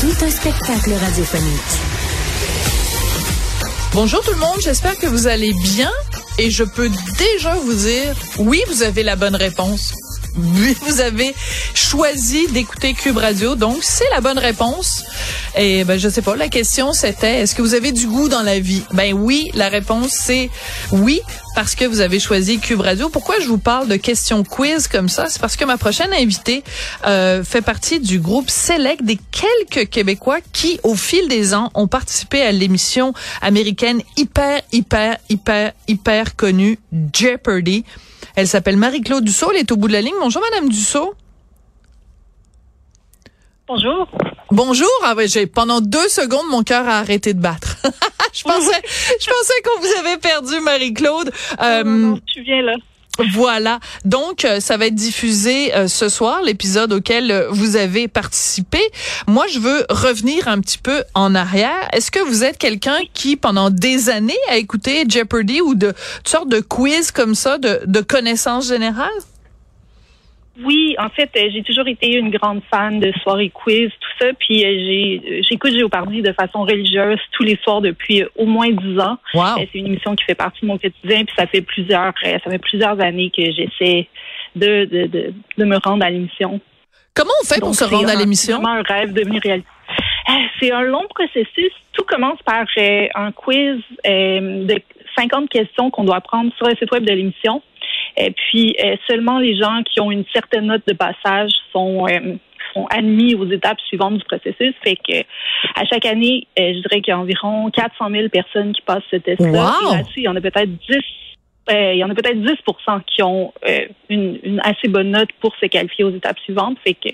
Tout un spectacle radiophonique. Bonjour tout le monde, j'espère que vous allez bien et je peux déjà vous dire, oui, vous avez la bonne réponse. Vous avez choisi d'écouter Cube Radio, donc c'est la bonne réponse. Et ben je sais pas, la question c'était est-ce que vous avez du goût dans la vie? Ben oui, la réponse c'est oui parce que vous avez choisi Cube Radio. Pourquoi je vous parle de questions quiz comme ça? C'est parce que ma prochaine invitée euh, fait partie du groupe Select des quelques Québécois qui au fil des ans ont participé à l'émission américaine hyper hyper hyper hyper connue Jeopardy. Elle s'appelle Marie-Claude Dussault. Elle est au bout de la ligne. Bonjour, Madame Dussault. Bonjour. Bonjour. Ah ouais, j'ai pendant deux secondes mon cœur a arrêté de battre. je pensais, je pensais qu'on vous avait perdu, Marie-Claude. Euh, non, non, tu viens là. Voilà. Donc, euh, ça va être diffusé euh, ce soir, l'épisode auquel euh, vous avez participé. Moi, je veux revenir un petit peu en arrière. Est-ce que vous êtes quelqu'un qui, pendant des années, a écouté Jeopardy ou de toutes sortes de quiz comme ça, de, de connaissances générales? Oui, en fait, j'ai toujours été une grande fan de soirées quiz, tout ça. Puis j'ai j'écoute Géopardy de façon religieuse tous les soirs depuis au moins dix ans. Wow. C'est une émission qui fait partie de mon quotidien. Puis ça fait plusieurs ça fait plusieurs années que j'essaie de, de, de, de me rendre à l'émission. Comment on fait pour se rendre à l'émission? C'est vraiment un rêve devenu réalité. C'est un long processus. Tout commence par euh, un quiz euh, de 50 questions qu'on doit prendre sur le site web de l'émission. Et puis euh, seulement les gens qui ont une certaine note de passage sont euh, sont admis aux étapes suivantes du processus. Fait que à chaque année, euh, je dirais qu'il y a environ 400 000 personnes qui passent ce test-là. Wow. Là-dessus, il y en a peut-être 10 euh, il y en a peut-être 10 qui ont euh, une, une, assez bonne note pour se qualifier aux étapes suivantes. Fait que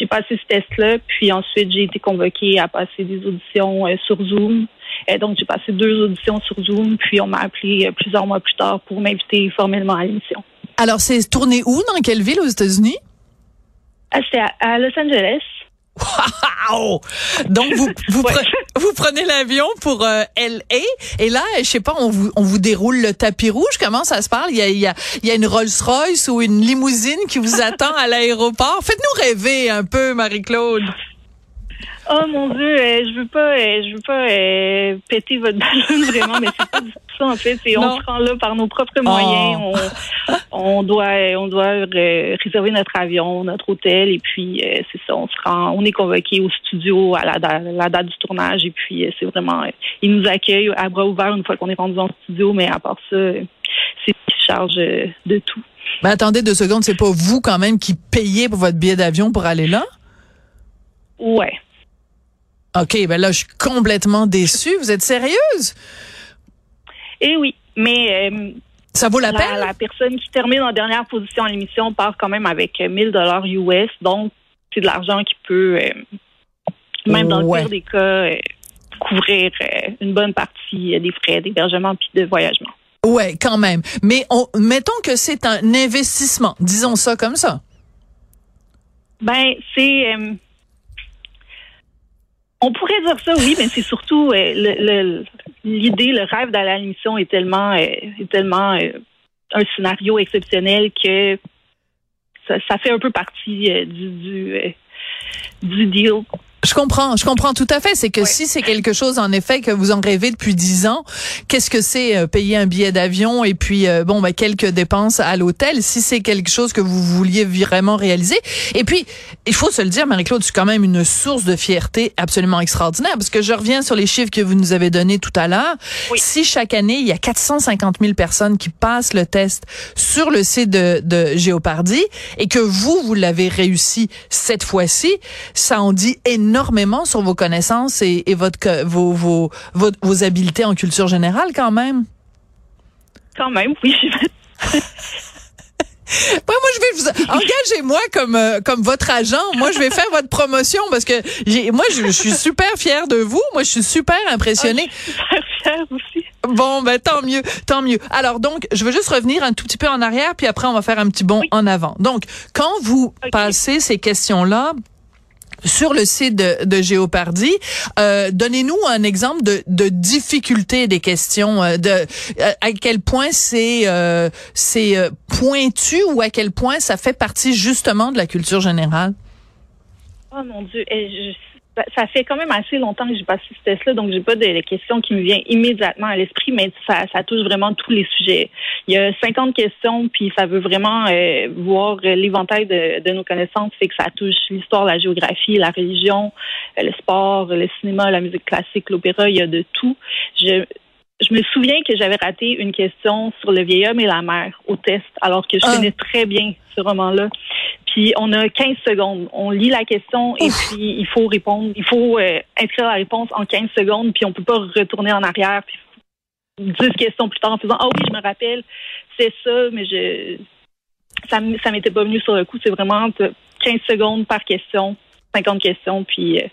j'ai passé ce test-là, puis ensuite j'ai été convoquée à passer des auditions euh, sur Zoom. Et donc j'ai passé deux auditions sur Zoom, puis on m'a appelé plusieurs mois plus tard pour m'inviter formellement à l'émission. Alors c'est tourné où, dans quelle ville aux États-Unis? Ah, C'était à, à Los Angeles. Wow! Donc vous vous, Ouais. pre- vous prenez l'avion pour euh, LA et là je sais pas on vous on vous déroule le tapis rouge comment ça se parle? Il y a il y a il y a une Rolls-Royce ou une limousine qui vous attend à l'aéroport? Faites-nous rêver un peu Marie-Claude Oh mon Dieu, euh, je veux pas, euh, je veux pas euh, péter votre ballon vraiment, mais c'est pas du tout ça en fait. C'est on se rend là par nos propres moyens. On, on doit, on doit réserver notre avion, notre hôtel, et puis c'est ça. On se rend, on est convoqué au studio à la, da- la date du tournage, et puis c'est vraiment, ils nous accueillent à bras ouverts une fois qu'on est rendu dans le studio, mais à part ça, c'est une charge de tout. Mais attendez deux secondes c'est pas vous quand même qui payez pour votre billet d'avion pour aller là? Ouais. OK ben là je suis complètement déçue vous êtes sérieuse? Et oui, mais euh, ça vaut la, la, peine? la personne qui termine en dernière position à l'émission part quand même avec euh, 1000 dollars US, donc c'est de l'argent qui peut, euh, même dans Ouais. le pire des cas, euh, couvrir euh, une bonne partie euh, des frais d'hébergement puis de voyagement. Ouais, quand même. Mais on, mettons que c'est un investissement, disons ça comme ça. Ben, c'est... on pourrait dire ça, oui, mais c'est surtout euh, l'idée, le, rêve d'aller à l'émission est tellement, euh, euh, un scénario exceptionnel que ça, fait un peu partie du deal. Je comprends, je comprends tout à fait. C'est que si c'est quelque chose, en effet, que vous en rêvez depuis dix ans, qu'est-ce que c'est euh, payer un billet d'avion et puis euh, bon, ben, quelques dépenses à l'hôtel, si c'est quelque chose que vous vouliez vraiment réaliser. Et puis, il faut se le dire, Marie-Claude, c'est quand même une source de fierté absolument extraordinaire parce que je reviens sur les chiffres que vous nous avez donnés tout à l'heure. Oui. Si chaque année, il y a 450 000 personnes qui passent le test sur le site de, de Géopardy et que vous, vous l'avez réussi cette fois-ci, ça en dit énormément sur vos connaissances et, et votre, vos, vos, vos, vos habiletés en culture générale quand même. Quand même, oui. moi, je vais vous engagez-moi comme euh, comme votre agent. Moi, je vais faire votre promotion parce que j'ai moi je, suis super fière de vous. Moi, je suis super impressionnée. Ah, je suis super fière aussi. Bon, ben tant mieux, tant mieux. Alors donc, je veux juste revenir un tout petit peu en arrière, puis après on va faire un petit bond en avant. Donc, quand vous passez ces questions-là, sur le site de, de. Euh, Donnez-nous un exemple de, de difficulté des questions, euh, de euh, à quel point c'est euh, c'est euh, pointu ou à quel point ça fait partie justement de la culture générale? Oh mon Dieu, je ça fait quand même assez longtemps que j'ai passé ce test-là, donc j'ai pas de questions qui me viennent immédiatement à l'esprit, mais ça, touche vraiment tous les sujets. Il y a 50 questions, puis ça veut vraiment euh, voir l'éventail de, nos connaissances, c'est que ça touche l'histoire, la géographie, la religion, euh, le sport, le cinéma, la musique classique, l'opéra, il y a de tout. Je me souviens que j'avais raté une question sur le vieil homme et la mère au test, alors que je ah. connais très bien ce roman-là. Puis on a 15 secondes. On lit la question et puis il faut répondre. Il faut euh, inscrire la réponse en 15 secondes, puis on peut pas retourner en arrière. Puis 10 questions plus tard en faisant Ah oui, je me rappelle, c'est ça, mais je ça, ça m'était pas venu sur le coup. C'est vraiment 15 secondes par question, 50 questions, puis euh,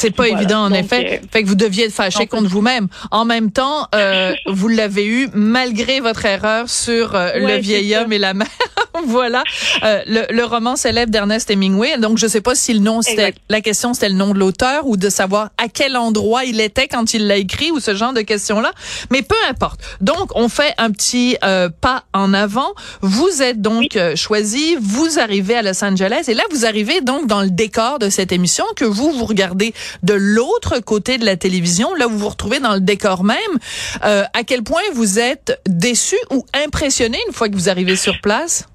c'est pas évident en effet. Euh, fait que vous deviez être fâché contre vous-même. En même temps, euh, vous l'avez eu malgré votre erreur sur euh, le vieil homme et la mère. voilà euh, le, le, roman célèbre d'Ernest Hemingway. Donc je sais pas si le nom c'était la question c'était le nom de l'auteur ou de savoir à quel endroit il était quand il l'a écrit ou ce genre de questions là. Mais peu importe. Donc on fait un petit pas en avant. Vous êtes donc choisi. Vous arrivez à Los Angeles et là vous arrivez donc dans le décor de cette émission que vous vous regardez de l'autre côté de la télévision, là vous vous retrouvez dans le décor même, euh, à quel point vous êtes déçu ou impressionné une fois que vous arrivez sur place?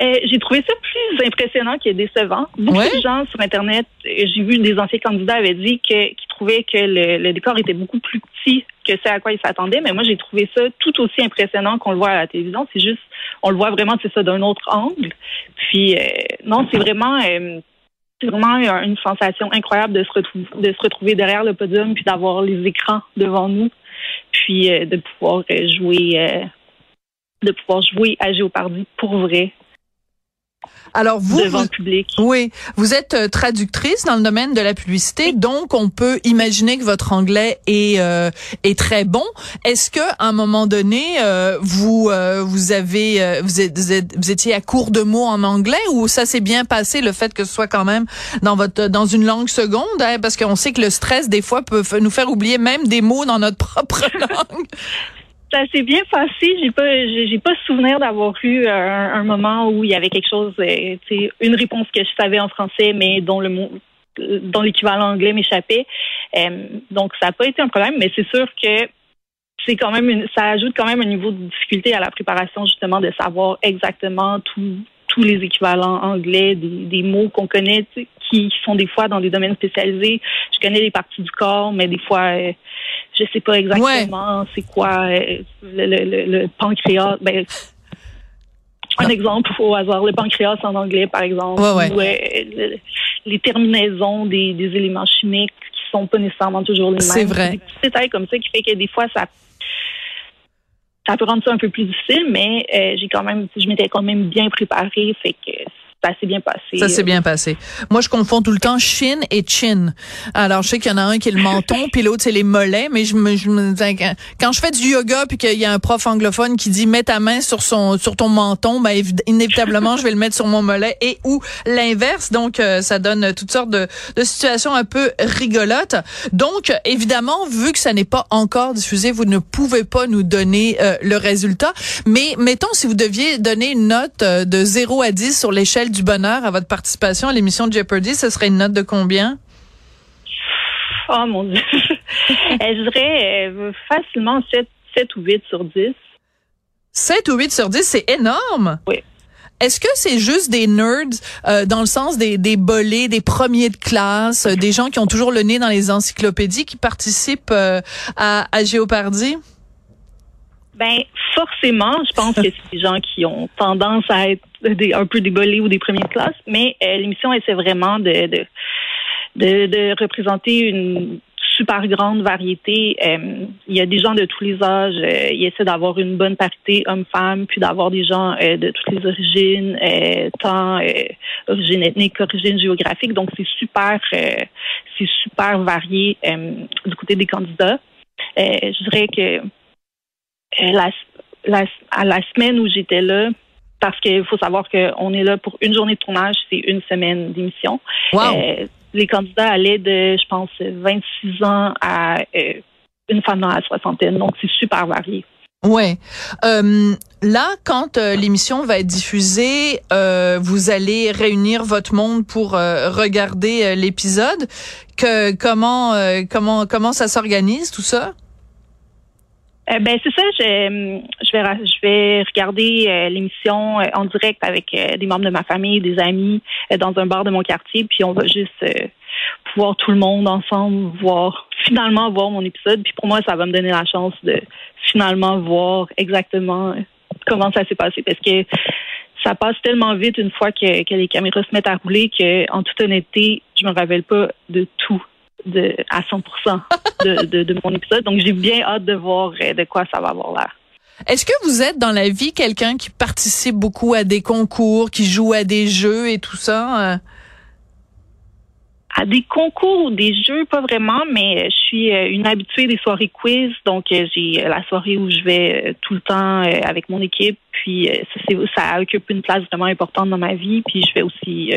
Euh, j'ai trouvé ça plus impressionnant que décevant. Beaucoup de gens sur Internet, euh, j'ai vu des anciens candidats avaient dit que, qu'ils trouvaient que le, décor était beaucoup plus petit que ce à quoi ils s'attendaient, mais moi j'ai trouvé ça tout aussi impressionnant qu'on le voit à la télévision. C'est juste, on le voit vraiment, c'est ça, d'un autre angle. Puis non, c'est vraiment c'est vraiment une sensation incroyable de se retrouver, de se retrouver derrière le podium puis d'avoir les écrans devant nous, puis euh, de pouvoir euh, jouer, euh, de pouvoir jouer à Géopardy pour vrai. Alors vous, devant public. Oui, vous êtes euh, traductrice dans le domaine de la publicité, donc on peut imaginer que votre anglais est euh, est très bon. Est-ce que à un moment donné euh, vous vous avez vous, êtes, vous, étiez à court de mots en anglais ou ça s'est bien passé le fait que ce soit quand même dans votre dans une langue seconde hein, parce qu'on sait que le stress des fois peut nous faire oublier même des mots dans notre propre langue ça s'est bien passé. J'ai pas, j'ai pas souvenir d'avoir eu un, moment où il y avait quelque chose, euh, une réponse que je savais en français, mais dont le mot, dont l'équivalent anglais m'échappait. Euh, donc ça n'a pas été un problème, mais c'est sûr que c'est quand même une, ça ajoute quand même un niveau de difficulté à la préparation justement de savoir exactement tous les équivalents anglais des, des mots qu'on connaît qui sont des fois dans des domaines spécialisés. Je connais les parties du corps, mais des fois euh, je sais pas exactement c'est quoi euh, le, le, le, pancréas. Ben, un exemple au hasard, le pancréas en anglais, par exemple, ou euh, les terminaisons des, des, éléments chimiques qui sont pas nécessairement toujours les mêmes. C'est vrai. Des petits détails comme ça qui fait que des fois, ça ça peut rendre ça un peu plus difficile, mais euh, j'ai quand même, je m'étais quand même bien préparée, fait que ça s'est bien passé. Ça s'est bien passé. Moi, je confonds tout le temps chin et chin. Alors, je sais qu'il y en a un qui est le menton, puis l'autre c'est les mollets, mais je me, je me quand je fais du yoga puis qu'il y a un prof anglophone qui dit mets ta main sur son sur ton menton, ben inévitablement je vais le mettre sur mon mollet et ou l'inverse. Donc, euh, ça donne toutes sortes de, de situations un peu rigolotes. Donc, évidemment, vu que ça n'est pas encore diffusé, vous ne pouvez pas nous donner euh, le résultat. Mais mettons si vous deviez donner une note euh, de 0 à 10 sur l'échelle du bonheur à votre participation à l'émission de Jeopardy, ce serait une note de combien? Oh mon Dieu. Eh, je dirais euh, facilement 7, 7 ou 8 sur 10. 7 ou 8 sur 10, c'est énorme. Oui. Est-ce que c'est juste des nerds euh, dans le sens des, des bolés, des premiers de classe, euh, des gens qui ont toujours le nez dans les encyclopédies qui participent à, à Géopardy? Ben forcément, je pense que c'est des gens qui ont tendance à être des, un peu débolés ou des premières classes, mais euh, l'émission essaie vraiment de de, de, représenter une super grande variété. Euh, il y a des gens de tous les âges. Euh, ils essaient d'avoir une bonne parité homme-femme, puis d'avoir des gens de toutes les origines, tant origine ethnique qu'origine géographique. Donc, c'est super, c'est super varié du côté des candidats. je dirais que la, la, à la semaine où j'étais là, parce qu'il faut savoir qu'on est là pour une journée de tournage, c'est une semaine d'émission. Wow les candidats allaient de, je pense, 26 ans à euh, une femme dans la soixantaine. Donc, c'est super varié. Ouais. Euh, là, quand euh, l'émission va être diffusée, vous allez réunir votre monde pour regarder l'épisode. Que comment comment comment ça s'organise tout ça? Euh, ben c'est ça. Je, je vais je vais regarder euh, l'émission euh, en direct avec des membres de ma famille, des amis, dans un bar de mon quartier, puis on va juste pouvoir tout le monde ensemble voir finalement voir mon épisode. Puis pour moi, ça va me donner la chance de finalement voir exactement comment ça s'est passé, parce que ça passe tellement vite une fois que, que les caméras se mettent à rouler que, en toute honnêteté, je me rappelle pas de tout de, à 100 de, de, de mon épisode. Donc, j'ai bien hâte de voir euh, de quoi ça va avoir l'air. Est-ce que vous êtes dans la vie quelqu'un qui participe beaucoup à des concours, qui joue à des jeux et tout ça? Euh? À des concours ou des jeux, pas vraiment, mais je suis euh, une habituée des soirées quiz. Donc, j'ai la soirée où je vais tout le temps avec mon équipe. Puis, ça, ça occupe une place vraiment importante dans ma vie. Puis, je fais aussi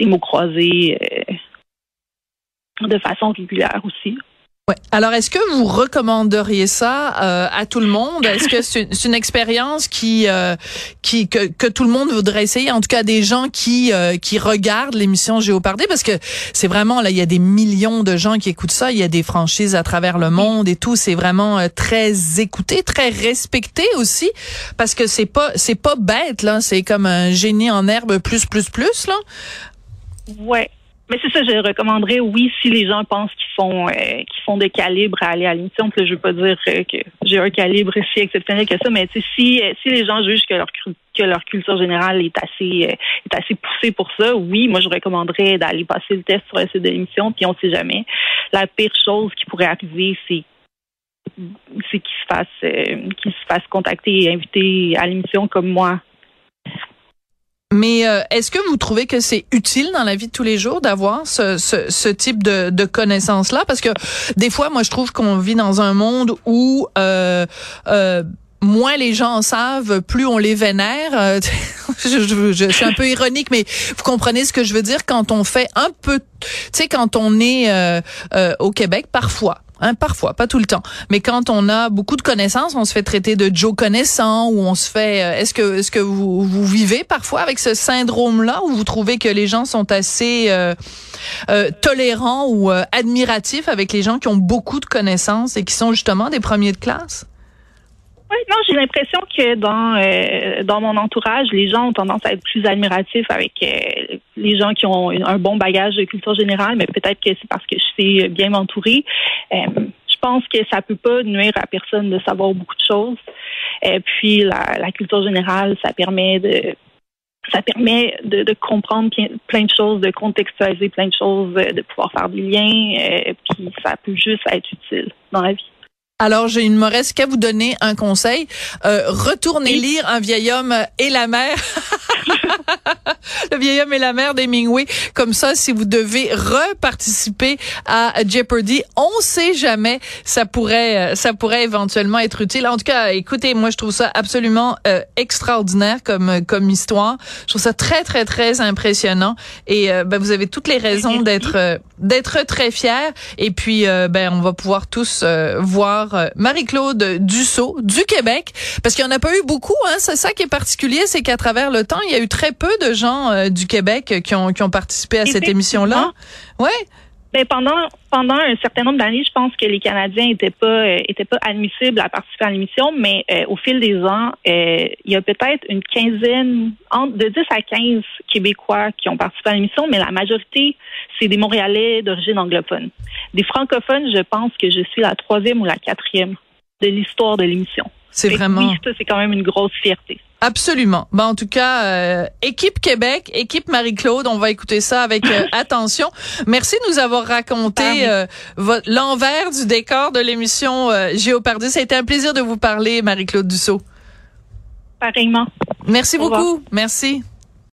des mots croisés de façon régulière aussi. Ouais. Alors, est-ce que vous recommanderiez ça euh, à tout le monde? Est-ce que c'est une, expérience qui, euh, qui que, que, tout le monde voudrait essayer? En tout cas, des gens qui euh, qui regardent l'émission Géopardé, parce que c'est vraiment là, il y a des millions de gens qui écoutent ça. Il y a des franchises à travers le monde et tout. C'est vraiment très écouté, très respecté aussi, parce que c'est pas c'est pas bête là. C'est comme un génie en herbe plus plus plus là. Ouais. Mais c'est ça, je recommanderais, oui, si les gens pensent qu'ils font euh, qu'ils font de calibre à aller à l'émission. Je veux pas dire euh, que j'ai un calibre si exceptionnel que ça, mais si euh, si les gens jugent que leur que leur culture générale est assez est assez poussée pour ça, oui, moi je recommanderais d'aller passer le test sur le site de l'émission, puis on sait jamais. La pire chose qui pourrait arriver, c'est c'est qu'ils se fassent qu'ils se fassent contacter et inviter à l'émission comme moi mais euh, est-ce que vous trouvez que c'est utile dans la vie de tous les jours d'avoir ce, ce, ce, type de, de connaissances-là? Parce que des fois, moi, je trouve qu'on vit dans un monde où... Euh, euh, moins les gens en savent, plus on les vénère. Euh, je, je, je, suis un peu ironique, mais vous comprenez ce que je veux dire quand on fait un peu, tu sais, quand on est euh, euh, au Québec, parfois, Hein, parfois, pas tout le temps. Mais quand on a beaucoup de connaissances, on se fait traiter de Joe connaissant ou on se fait. Euh, est-ce que est-ce que vous, vivez parfois avec ce syndrome-là ou vous trouvez que les gens sont assez euh, euh, tolérants ou admiratifs avec les gens qui ont beaucoup de connaissances et qui sont justement des premiers de classe? Non, j'ai l'impression que dans euh, dans mon entourage, les gens ont tendance à être plus admiratifs avec euh, les gens qui ont un bon bagage de culture générale, mais peut-être que c'est parce que je sais bien m'entourer. Euh, je pense que ça peut pas nuire à personne de savoir beaucoup de choses. Et puis la, la culture générale, ça permet de ça permet de, de, comprendre plein de choses, de contextualiser plein de choses, de pouvoir faire des liens, puis ça peut juste être utile dans la vie. Alors, j'ai une Moresse qu'à vous donner un conseil. Euh, retournez lire Un vieil homme et la mer. le vieil homme et la mer d'Hemingway. Comme ça, si vous devez reparticiper à Jeopardy, on sait jamais, ça pourrait, euh, ça pourrait éventuellement être utile. En tout cas, écoutez, moi, je trouve ça absolument euh, extraordinaire comme, comme histoire. Je trouve ça très, très, très impressionnant. Et ben, vous avez toutes les raisons d'être, d'être très fiers. Et puis, ben, on va pouvoir tous voir euh, Marie-Claude Dussault du Québec, parce qu'il n'y en a pas eu beaucoup. Hein. C'est ça qui est particulier, c'est qu'à travers le temps, il y a eu très peu de gens euh, du Québec qui ont, qui ont participé à cette émission-là. Ouais. Ben pendant pendant un certain nombre d'années, je pense que les Canadiens étaient pas euh, étaient pas admissibles à participer à l'émission, mais euh, au fil des ans, euh, il y a peut-être une quinzaine, entre de 10 à 15 Québécois qui ont participé à l'émission, mais la majorité, c'est des Montréalais d'origine anglophone. Des francophones, je pense que je suis la troisième ou la quatrième de l'histoire de l'émission. C'est vraiment. Oui, ça c'est quand même une grosse fierté. Absolument. Ben, en tout cas, euh, équipe Québec, équipe Marie-Claude, on va écouter ça avec euh, attention. Merci de nous avoir raconté euh, l'envers du décor de l'émission Géopardie. Ça a été un plaisir de vous parler, Marie-Claude Dussault. Pareillement. Merci beaucoup. Merci.